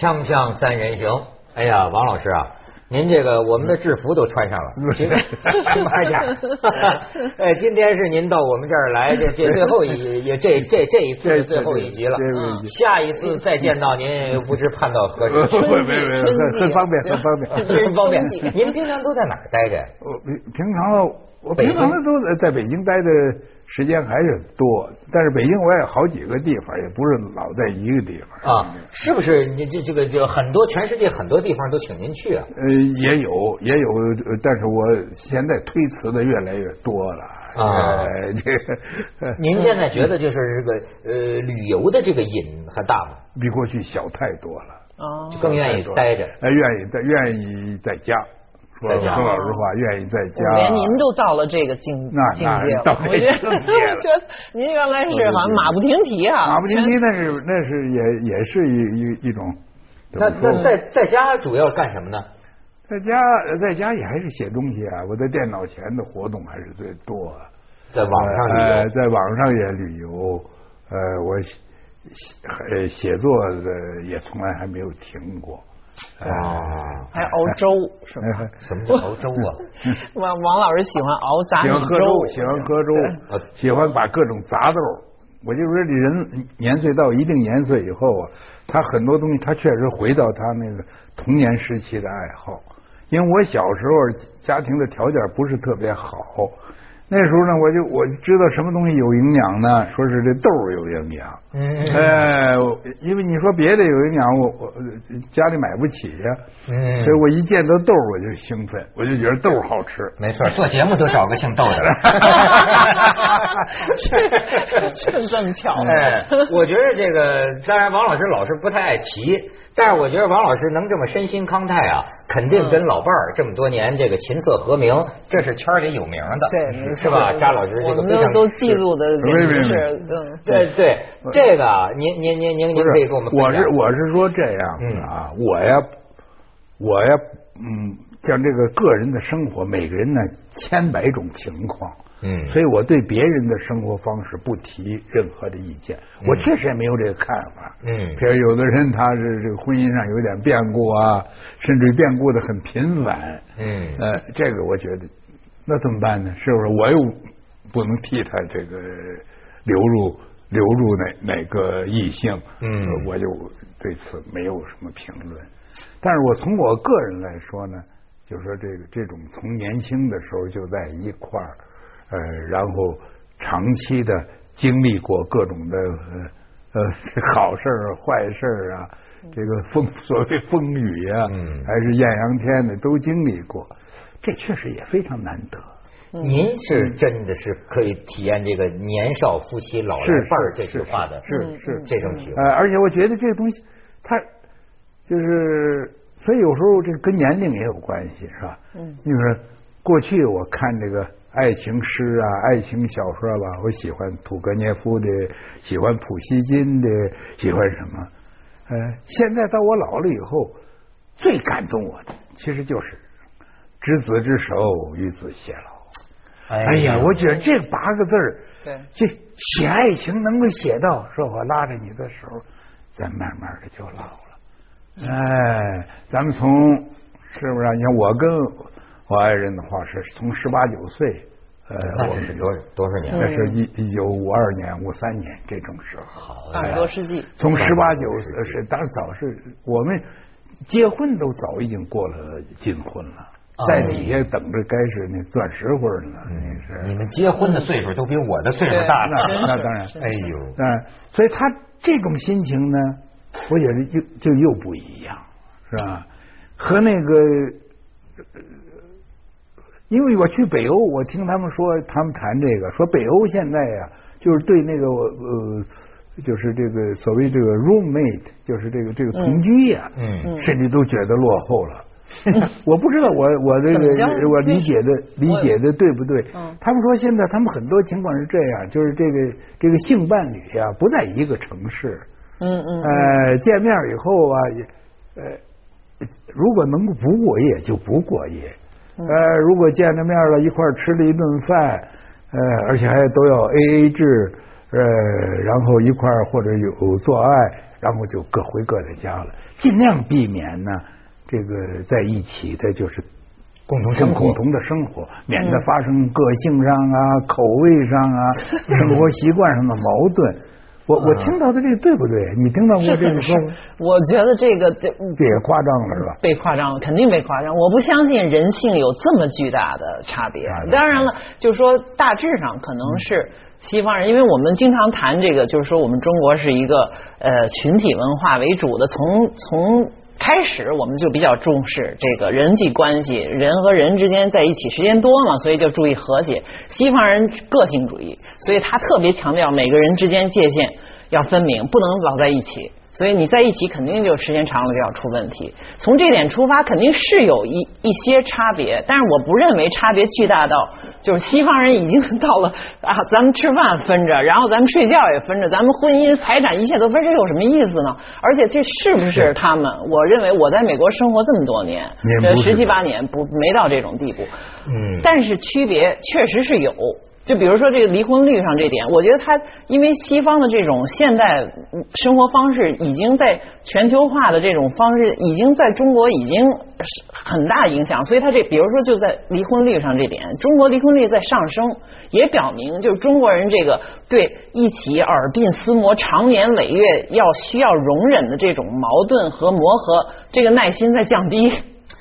锵锵三人行，哎呀，王老师啊，您这个我们的制服都穿上了，去去马甲。哎，今天是您到我们这儿来，这这最后一 也这这这一次是最后一集了，下一次再见到您，不知盼到何时。没 没没，很很方便，很方便，真方便。您平常都在哪儿待着？我平常我平常都在在北京待的。时间还是多，但是北京我也好几个地方，也不是老在一个地方啊。是不是？你这这个就很多，全世界很多地方都请您去啊。呃，也有也有，但是我现在推辞的越来越多了啊。这个，您现在觉得就是这个呃旅游的这个瘾还大吗？比过去小太多了哦，就，更愿意待着，呃，愿意在愿意在家。说说老实话，愿意在家。连您都到了这个境境界，我觉得您原来是好像马不停蹄啊。马不停蹄，那是那是也也是一一一种。那那在在家主要干什么呢？在家在家也还是写东西啊，我在电脑前的活动还是最多。在网上旅游，在网上也旅游。呃，我写呃写作的也从来还没有停过。啊，还熬粥是吗？什么叫熬粥啊？王王老师喜欢熬杂米粥，喜欢喝粥，喜欢把各种杂豆。我就说，这人年岁到一定年岁以后啊，他很多东西他确实回到他那个童年时期的爱好。因为我小时候家庭的条件不是特别好。那时候呢，我就我知道什么东西有营养呢？说是这豆有营养。嗯。哎，因为你说别的有营养，我我家里买不起呀。嗯。所以我一见到豆我就兴奋，我就觉得豆好吃。没错，做节目都找个姓豆的。哈哈哈这这么巧。哎，我觉得这个，当然王老师老是不太爱提。但是我觉得王老师能这么身心康泰啊，肯定跟老伴儿这么多年这个琴瑟和鸣，这是圈里有名的，对，是吧？扎老师这个非常都记录的，是嗯，对对，这个您您您您您可以给我们我是我是说这样啊，我呀我呀嗯，像这个个人的生活，每个人呢千百种情况。嗯，所以我对别人的生活方式不提任何的意见，我确实也没有这个看法。嗯，比如有的人他是这个婚姻上有点变故啊，甚至变故的很频繁。嗯，呃，这个我觉得那怎么办呢？是不是我又不能替他这个流入流入哪哪个异性？嗯，我就对此没有什么评论。但是我从我个人来说呢，就是说这个这种从年轻的时候就在一块儿。呃，然后长期的经历过各种的呃 好事儿、坏事儿啊，这个风 所谓风雨啊，还是艳阳天的都经历过，这确实也非常难得。您是真的是可以体验这个年少夫妻老来伴儿这句话的，是是这种体会。呃，而且我觉得这个东西，它就是，所以有时候这跟年龄也有关系，是吧？嗯，你说过去我看这个。爱情诗啊，爱情小说吧，我喜欢屠格涅夫的，喜欢普希金的，喜欢什么？呃，现在到我老了以后，最感动我的，其实就是“执子之手，与子偕老”。哎呀，我觉得这八个字儿，对，这写爱情能够写到，说我拉着你的手，咱慢慢的就老了。哎，咱们从是不是？你看我跟。我爱人的话是从十八九岁，呃，那是多多少年？那是一一九五二年、五三年这种时候。好，二十多世纪。从十八九岁是，当然早是我们结婚都早已经过了金婚了，在底下等着该是那钻石婚了。那是你们结婚的岁数都比我的岁数大那。那当然，哎呦，嗯，所以他这种心情呢，我觉得就就又不一样，是吧？和那个。因为我去北欧，我听他们说，他们谈这个，说北欧现在呀，就是对那个呃，就是这个所谓这个 roommate，就是这个这个同居呀，嗯，甚至都觉得落后了。我不知道我我这个我理解的 理解的对不对？他们说现在他们很多情况是这样，就是这个这个性伴侣呀不在一个城市，嗯嗯，呃，见面以后啊，呃，如果能够不过夜就不过夜。呃，如果见着面了，一块吃了一顿饭，呃，而且还都要 A A 制，呃，然后一块儿或者有做爱，然后就各回各的家了，尽量避免呢这个在一起的就是共同生活，共同的生活，免得发生个性上啊、口味上啊、生活习惯上的矛盾。我我听到的这个对不对？你听到过这个说？我觉得这个这这也夸张了是吧？被夸张了，肯定被夸张。我不相信人性有这么巨大的差别。当然了，就是说大致上可能是西方人，因为我们经常谈这个，就是说我们中国是一个呃群体文化为主的，从从。开始我们就比较重视这个人际关系，人和人之间在一起时间多嘛，所以就注意和谐。西方人个性主义，所以他特别强调每个人之间界限要分明，不能老在一起。所以你在一起肯定就时间长了就要出问题。从这点出发，肯定是有一一些差别，但是我不认为差别巨大到就是西方人已经 到了啊，咱们吃饭分着，然后咱们睡觉也分着，咱们婚姻财产一切都分，这有什么意思呢？而且这是不是他们？我认为我在美国生活这么多年，十七八年不没到这种地步。嗯，但是区别确实是有。就比如说这个离婚率上这点，我觉得他因为西方的这种现代生活方式已经在全球化的这种方式已经在中国已经很大影响，所以他这比如说就在离婚率上这点，中国离婚率在上升，也表明就是中国人这个对一起耳鬓厮磨长年累月要需要容忍的这种矛盾和磨合，这个耐心在降低，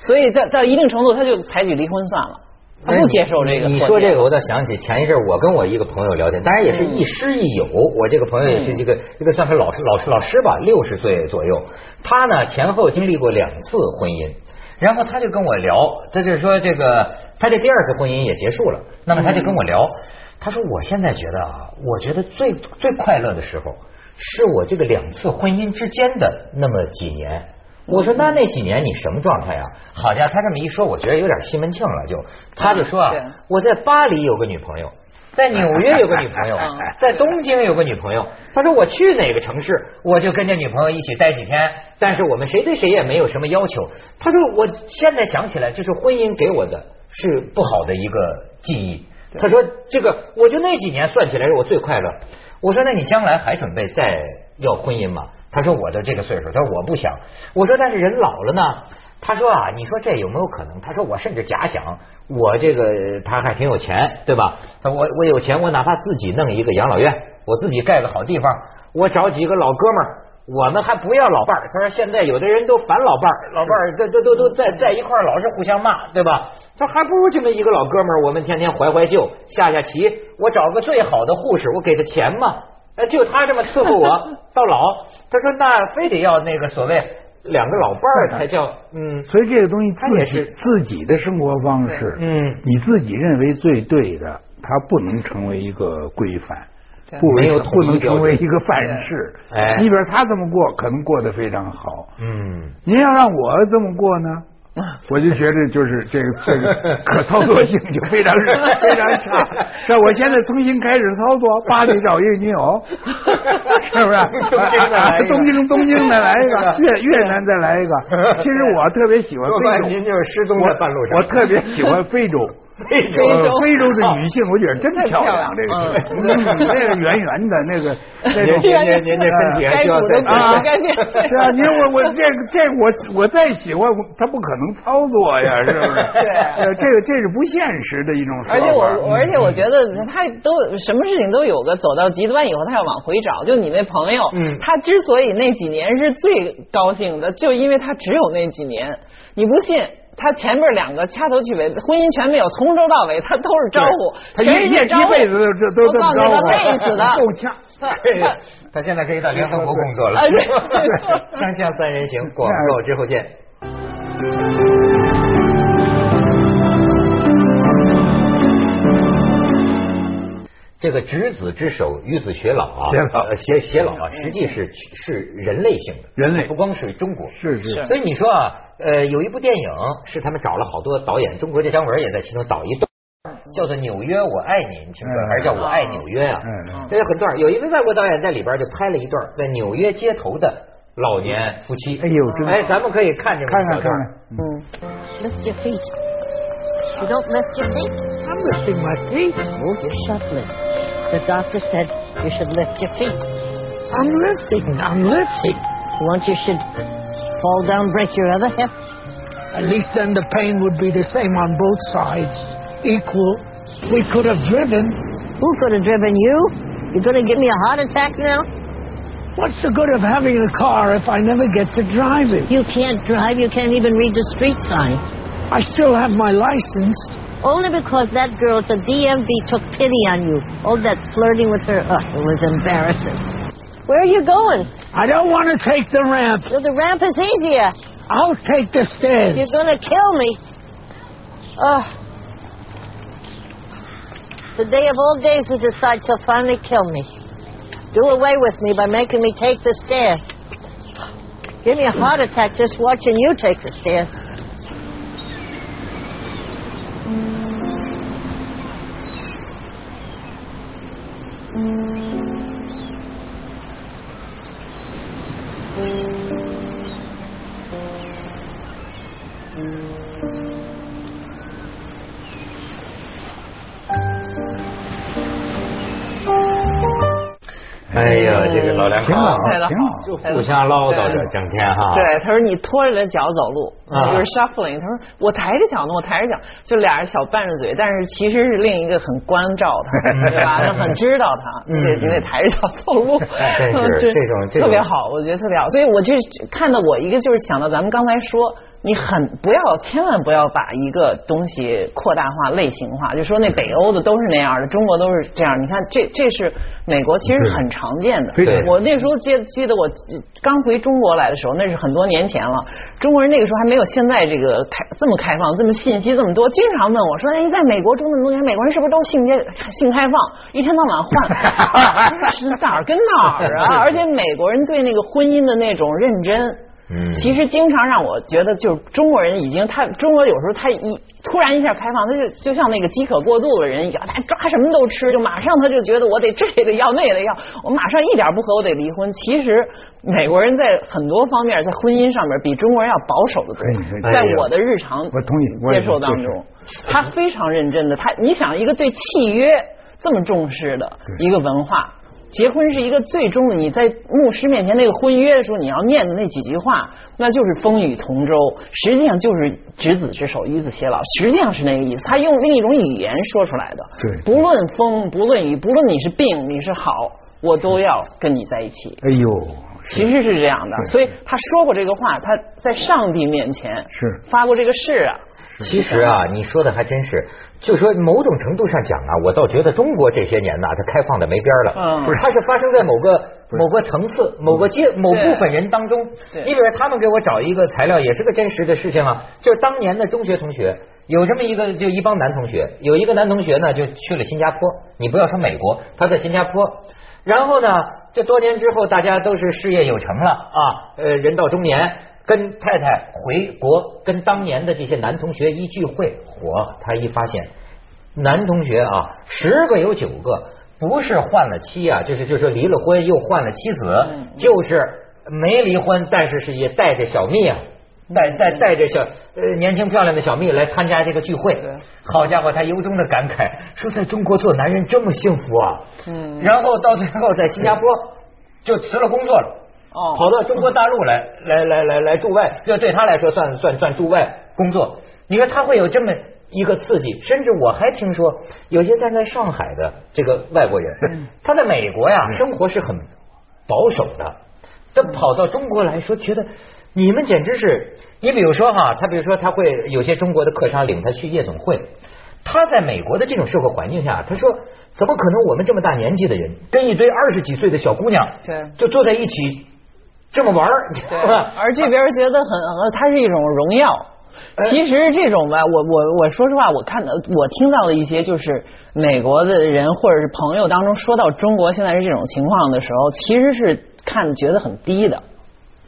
所以在在一定程度他就采取离婚算了。他不接受这个。你说这个，我倒想起前一阵我跟我一个朋友聊天，当然也是亦师亦友。我这个朋友也是一个一个算是老师老师老师吧，六十岁左右。他呢前后经历过两次婚姻，然后他就跟我聊，他就说这个他这第二次婚姻也结束了。那么他就跟我聊，他说我现在觉得啊，我觉得最最快乐的时候是我这个两次婚姻之间的那么几年。我说那那几年你什么状态啊？好家伙，他这么一说，我觉得有点西门庆了。就他就说啊，我在巴黎有个女朋友，在纽约有个女朋友，在东京有个女朋友。他说我去哪个城市，我就跟着女朋友一起待几天。但是我们谁对谁也没有什么要求。他说我现在想起来，就是婚姻给我的是不好的一个记忆。他说这个，我就那几年算起来是我最快乐。我说那你将来还准备再要婚姻吗？他说我的这个岁数，他说我不想。我说但是人老了呢。他说啊，你说这有没有可能？他说我甚至假想，我这个他还挺有钱，对吧？他我我有钱，我哪怕自己弄一个养老院，我自己盖个好地方，我找几个老哥们儿，我们还不要老伴儿。他说现在有的人都烦老伴儿，老伴儿都都都都在在一块儿，老是互相骂，对吧？他还不如这么一个老哥们儿，我们天天怀怀旧，下下棋，我找个最好的护士，我给他钱嘛。就他这么伺候我 到老，他说那非得要那个所谓两个老伴儿才叫嗯，所以这个东西自己自己的生活方式，嗯，你自己认为最对的，他不能成为一个规范，不没有不能成为一个范式。哎，你比如他这么过，可能过得非常好。嗯，您要让我这么过呢？我就觉得就是这个这个 可操作性就非常 非常差。那我现在重新开始操作，巴黎找一个女友，是不是？东京东京再来一个，越越南再来一个。其实我特别喜欢非洲，您就是失踪在半路上。我特别喜欢非洲。非洲非洲的女性，我觉得真漂亮。这个那个圆圆的那个，那种您您您这身体还需要再啊？是啊，您我我这这我我再喜欢，他不可能操作呀，是不是？对，这个这是不现实的一种。而且我而且我觉得他都什么事情都有个走到极端以后，他要往回找。就你那朋友，嗯，他之所以那几年是最高兴的，就因为他只有那几年。你不信？他前面两个掐头去尾，婚姻全没有，从头到尾他都是招呼，全世界一辈子都这都这么招呼，累死的，够呛。他现在可以到联合国工作了。锵锵三人行，广告之后见。这个执子之手，与子偕老啊，偕老，偕偕老啊，实际是是人类性的，人类不光是中国，是是。所以你说啊，呃，有一部电影是他们找了好多导演，中国这张文也在其中导一段，叫做《纽约我爱你》，你听过还是叫我爱纽约啊？嗯这有很段，有一位外国导演在里边就拍了一段在纽约街头的老年夫妻。哎呦，真哎，咱们可以看见看看看。嗯。Lift your feet. You don't lift your feet. I'm lifting my feet. Oh, you're shuffling. The doctor said you should lift your feet. I'm lifting, I'm lifting. Once you should fall down, break your other hip. At least then the pain would be the same on both sides, equal. We could have driven. Who could have driven you? You're going to give me a heart attack now? What's the good of having a car if I never get to drive it? You can't drive. You can't even read the street sign. I still have my license. Only because that girl at the DMV took pity on you. All that flirting with her. Oh, it was embarrassing. Where are you going? I don't want to take the ramp. Well, the ramp is easier. I'll take the stairs. You're going to kill me. Oh. The day of all days he decide he'll finally kill me. Do away with me by making me take the stairs. Give me a heart attack just watching you take the stairs. 嗯这个老两口挺好太，挺好。就互相唠叨着，整天哈。对，他说你拖着脚走路，啊就是 shuffling。他说我抬着脚呢，我抬着脚，就俩人小拌着嘴，但是其实是另一个很关照他，对吧？他很知道他，嗯你得你得抬着脚走路，真是 对这种特别好，我觉得特别好。所以我就看到我一个就是想到咱们刚才说。你很不要，千万不要把一个东西扩大化、类型化，就说那北欧的都是那样的，中国都是这样。你看，这这是美国其实很常见的。非常我那时候记记得我刚回中国来的时候，那是很多年前了。中国人那个时候还没有现在这个开这么开放，这么信息这么多，经常问我说：“哎，你在美国住那么多年，美国人是不是都性结性开放，一天到晚换？” 哪儿跟哪儿啊？而且美国人对那个婚姻的那种认真。嗯其实经常让我觉得，就是中国人已经他中国有时候他一突然一下开放，他就就像那个饥渴过度的人一样，他抓什么都吃，就马上他就觉得我得这个要那个要，我马上一点不合我得离婚。其实美国人在很多方面在婚姻上面比中国人要保守的多在我的日常我同意接受当中，他非常认真的，他你想一个对契约这么重视的一个文化。结婚是一个最终的，你在牧师面前那个婚约的时候，你要念的那几句话，那就是风雨同舟，实际上就是执子之手，与子偕老，实际上是那个意思。他用另一种语言说出来的。对不论风，不论雨，不论你是病，你是好，我都要跟你在一起。哎呦，其实是这样的，所以他说过这个话，他在上帝面前是发过这个誓啊。其实啊，你说的还真是，就说某种程度上讲啊，我倒觉得中国这些年呐，它开放的没边了。嗯不是，它是发生在某个某个层次、某个阶、某部分人当中。对你比如说，他们给我找一个材料，也是个真实的事情啊，就是当年的中学同学。有这么一个，就一帮男同学，有一个男同学呢，就去了新加坡。你不要说美国，他在新加坡。然后呢，这多年之后，大家都是事业有成了啊，呃，人到中年，跟太太回国，跟当年的这些男同学一聚会，嚯，他一发现，男同学啊，十个有九个不是换了妻啊，就是就是离了婚又换了妻子，就是没离婚，但是是也带着小蜜啊。带带带着小呃年轻漂亮的小蜜来参加这个聚会，好家伙，他由衷的感慨说，在中国做男人这么幸福啊！嗯。然后到最后在新加坡就辞了工作了，哦。跑到中国大陆来来来来来驻外，这对他来说算算算驻外工作。你看他会有这么一个刺激，甚至我还听说有些站在上海的这个外国人，他在美国呀生活是很保守的，他跑到中国来说，觉得你们简直是，你比如说哈，他比如说他会有些中国的客商领他去夜总会，他在美国的这种社会环境下，他说怎么可能我们这么大年纪的人跟一堆二十几岁的小姑娘，对。就坐在一起这么玩儿，对，而这边觉得很，呃，它是一种荣耀。其实这种吧，我我我说实话，我看到我听到的一些就是美国的人或者是朋友当中说到中国现在是这种情况的时候，其实是看觉得很低的，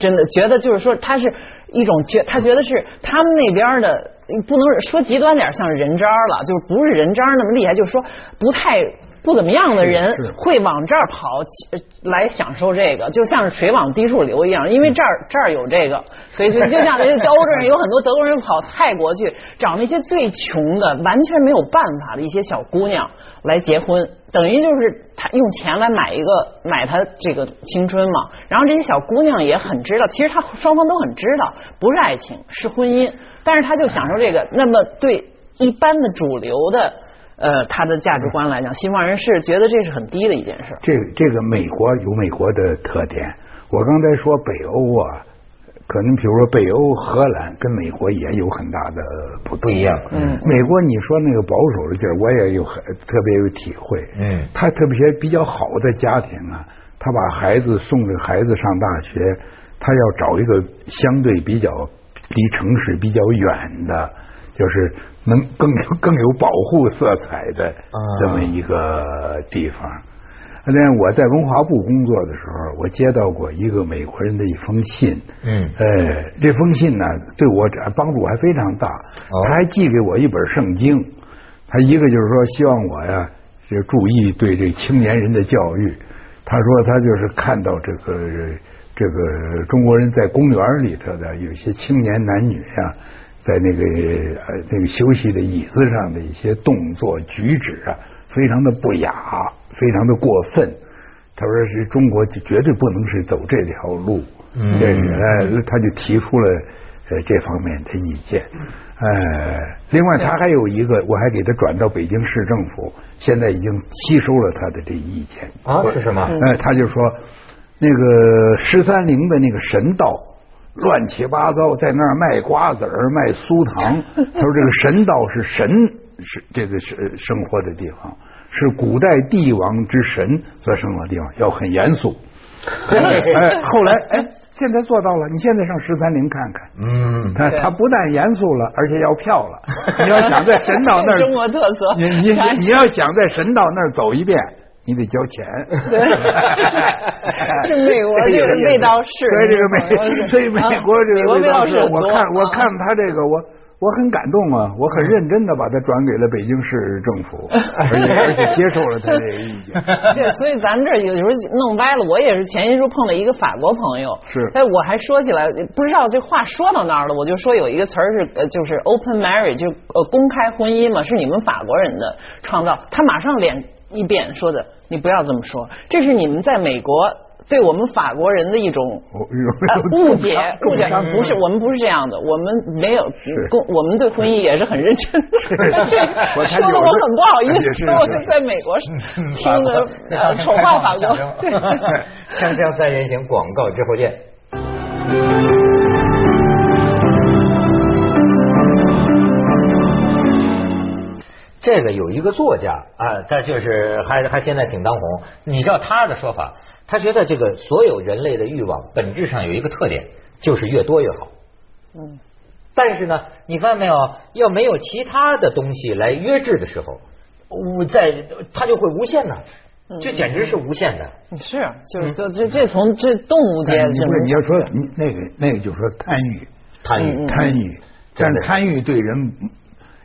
真的觉得就是说他是一种觉，他觉得是他们那边的不能说极端点像人渣了，就是不是人渣那么厉害，就是说不太不怎么样的人会往这儿跑来享受这个，就像是水往低处流一样，因为这儿这儿有这个，所以就就像欧洲人有很多德国人跑泰国去找那些最穷的、完全没有办法的一些小姑娘来结婚，等于就是他用钱来买一个买他这个青春嘛。然后这些小姑娘也很知道，其实他双方都很知道，不是爱情是婚姻，但是他就享受这个。那么对一般的主流的。呃，他的价值观来讲，西方人是觉得这是很低的一件事。这这个美国有美国的特点。我刚才说北欧啊，可能比如说北欧荷兰跟美国也有很大的不不一样。嗯。美国你说那个保守的劲儿，我也有很特别有体会。嗯。他特别比较好的家庭啊，他把孩子送给孩子上大学，他要找一个相对比较离城市比较远的。就是能更有 更有保护色彩的这么一个地方。那我在文化部工作的时候，我接到过一个美国人的一封信。嗯。呃，这封信呢，对我帮助还非常大。他还寄给我一本圣经。他一个就是说，希望我呀，就注意对这青年人的教育。他说他就是看到这个这个中国人在公园里头的有些青年男女呀。在那个呃那个休息的椅子上的一些动作举止啊，非常的不雅，非常的过分。他说是中国就绝对不能是走这条路。嗯，呃，他就提出了呃这方面的意见。呃，另外他还有一个，我还给他转到北京市政府，现在已经吸收了他的这意见。啊，是什么？呃，他就说那个十三陵的那个神道。乱七八糟，在那儿卖瓜子儿、卖酥糖。他说：“这个神道是神是这个是生活的地方，是古代帝王之神所生活的地方，要很严肃。”哎，后来哎，现在做到了。你现在上十三陵看看，嗯，他他不但严肃了，而且要票了。你要想在神道那儿，中国特色，你你你要想在神道那儿走一遍。你得交钱，是美国这个味道是，所以这个美，所以美国这个味道是，我看我看他这个我我很感动啊，我很认真的把它转给了北京市政府，而且而且接受了他这个意见。对，所以咱们这有时候弄歪了，我也是前些时候碰到一个法国朋友，是，哎，我还说起来不知道这话说到那儿了，我就说有一个词儿是呃就是 open marriage 就呃公开婚姻嘛，是你们法国人的创造，他马上脸。一遍说的，你不要这么说，这是你们在美国对我们法国人的一种误解，误解不是我们不是这样的，我们没有公，我们对婚姻也是很认真的。这说的我很不好意思，我就在美国听的丑化法国。锵锵三人行，广告之后见。这个有一个作家啊，他就是还还现在挺当红。你知道他的说法，他觉得这个所有人类的欲望本质上有一个特点，就是越多越好。嗯。但是呢，你发现没有，要没有其他的东西来约制的时候，我在它就会无限呢，这简直是无限的。是，就是这这这从这动物界，不是你要说那个那个，就说贪欲，贪欲，贪欲，但贪欲对人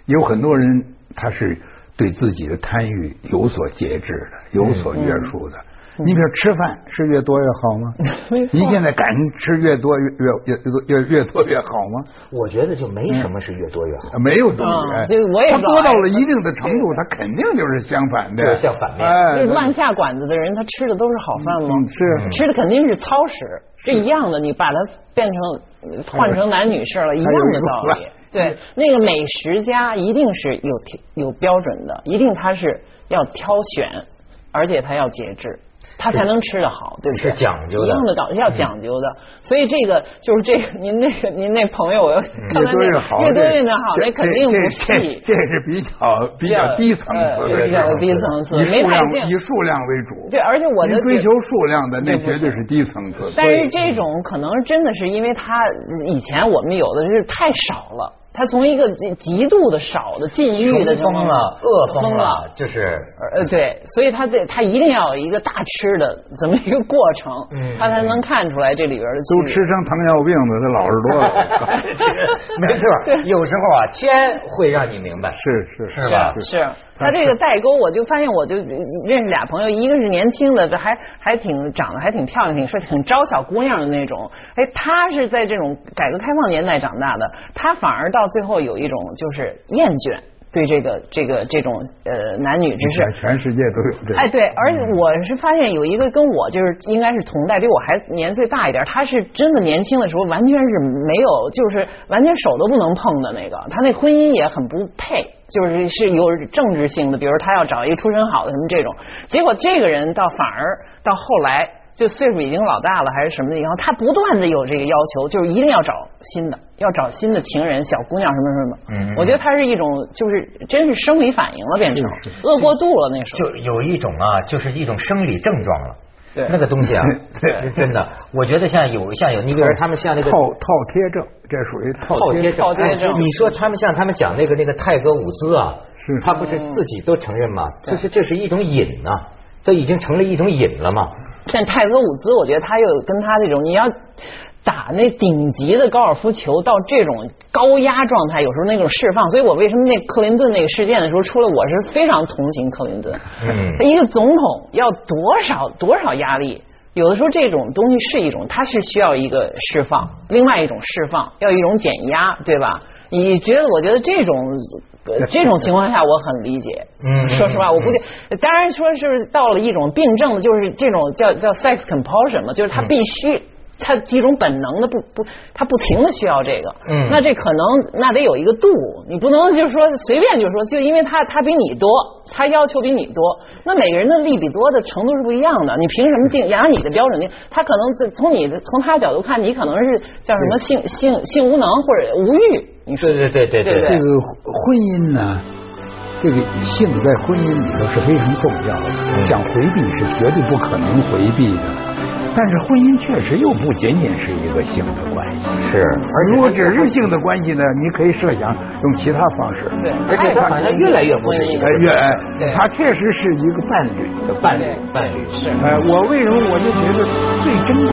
有很多人。他是对自己的贪欲有所节制的，有所约束的。你比如吃饭是越多越好吗？您现在敢吃越多越越越越越多越好吗？我觉得就没什么是越多越好，没有东西。这我也他多到了一定的程度，他肯定就是相反的，相反面。乱下馆子的人，他吃的都是好饭吗？是吃的肯定是糙食，是一样的。你把它变成换成男女事了，一样的道理。对，那个美食家一定是有有标准的，一定他是要挑选，而且他要节制。他才能吃得好，对不对？是讲究的，一样的道理，要讲究的。所以这个就是这个，您那个您那朋友，我越多越好，越多越好，那肯定不细。这是比较比较低层次的，比较低层次，以数量以数量为主。对，而且我的追求数量的那绝对是低层次。但是这种可能真的是因为他以前我们有的是太少了。他从一个极度的少的禁欲的疯了，饿疯了，就是呃对，所以他这他一定要有一个大吃的这么一个过程，他才能看出来这里边的。都吃成糖尿病的，他老实多了。没错，有时候啊，天会让你明白，是是是吧？是他这个代沟，我就发现，我就认识俩朋友，一个是年轻的，这还还挺长得还挺漂亮，挺帅，挺招小姑娘的那种。哎，他是在这种改革开放年代长大的，他反而到。最后有一种就是厌倦对这个这个这种呃男女之事，全世界都有这。哎，对，而且我是发现有一个跟我就是应该是同代，比我还年岁大一点，他是真的年轻的时候完全是没有，就是完全手都不能碰的那个，他那婚姻也很不配，就是是有政治性的，比如他要找一个出身好的什么这种，结果这个人倒反而到后来。就岁数已经老大了，还是什么的，以后他不断的有这个要求，就是一定要找新的，要找新的情人、小姑娘什么什么。嗯，我觉得他是一种，就是真是生理反应了，变成饿过度了那时候。就有一种啊，就是一种生理症状了。对，那个东西啊，真的，我觉得像有像有，你比如说他们像那个套套贴症，这属于套贴症套贴症。你说他们像他们讲那个那个泰戈伍兹啊，是，他不是自己都承认吗？这是这是一种瘾呐，这已经成了一种瘾了嘛。像泰戈伍兹，我觉得他又跟他这种，你要打那顶级的高尔夫球到这种高压状态，有时候那种释放。所以我为什么那克林顿那个事件的时候出来，我是非常同情克林顿。嗯，一个总统要多少多少压力，有的时候这种东西是一种，它是需要一个释放，另外一种释放要一种减压，对吧？你觉得？我觉得这种 这种情况下，我很理解。嗯，说实话，我估计，当然说是到了一种病症，就是这种叫叫 sex compulsion 嘛，就是他必须，他一种本能的不不，他不停的需要这个。嗯，那这可能那得有一个度，你不能就是说随便就说，就因为他他比你多，他要求比你多，那每个人的利比多的程度是不一样的，你凭什么定按你的标准定？他可能从你的从他角度看，你可能是叫什么性性性无能或者无欲。你说对对对对对，这个婚姻呢，这个性在婚姻里头是非常重要的，想回避是绝对不可能回避的。但是婚姻确实又不仅仅是一个性的关系，是。而如果只是性的关系呢，你可以设想用其他方式。对，而且它好像越来越不是一个越，它确实是一个伴侣的伴侣伴侣。是。哎，我为什么我就觉得最真。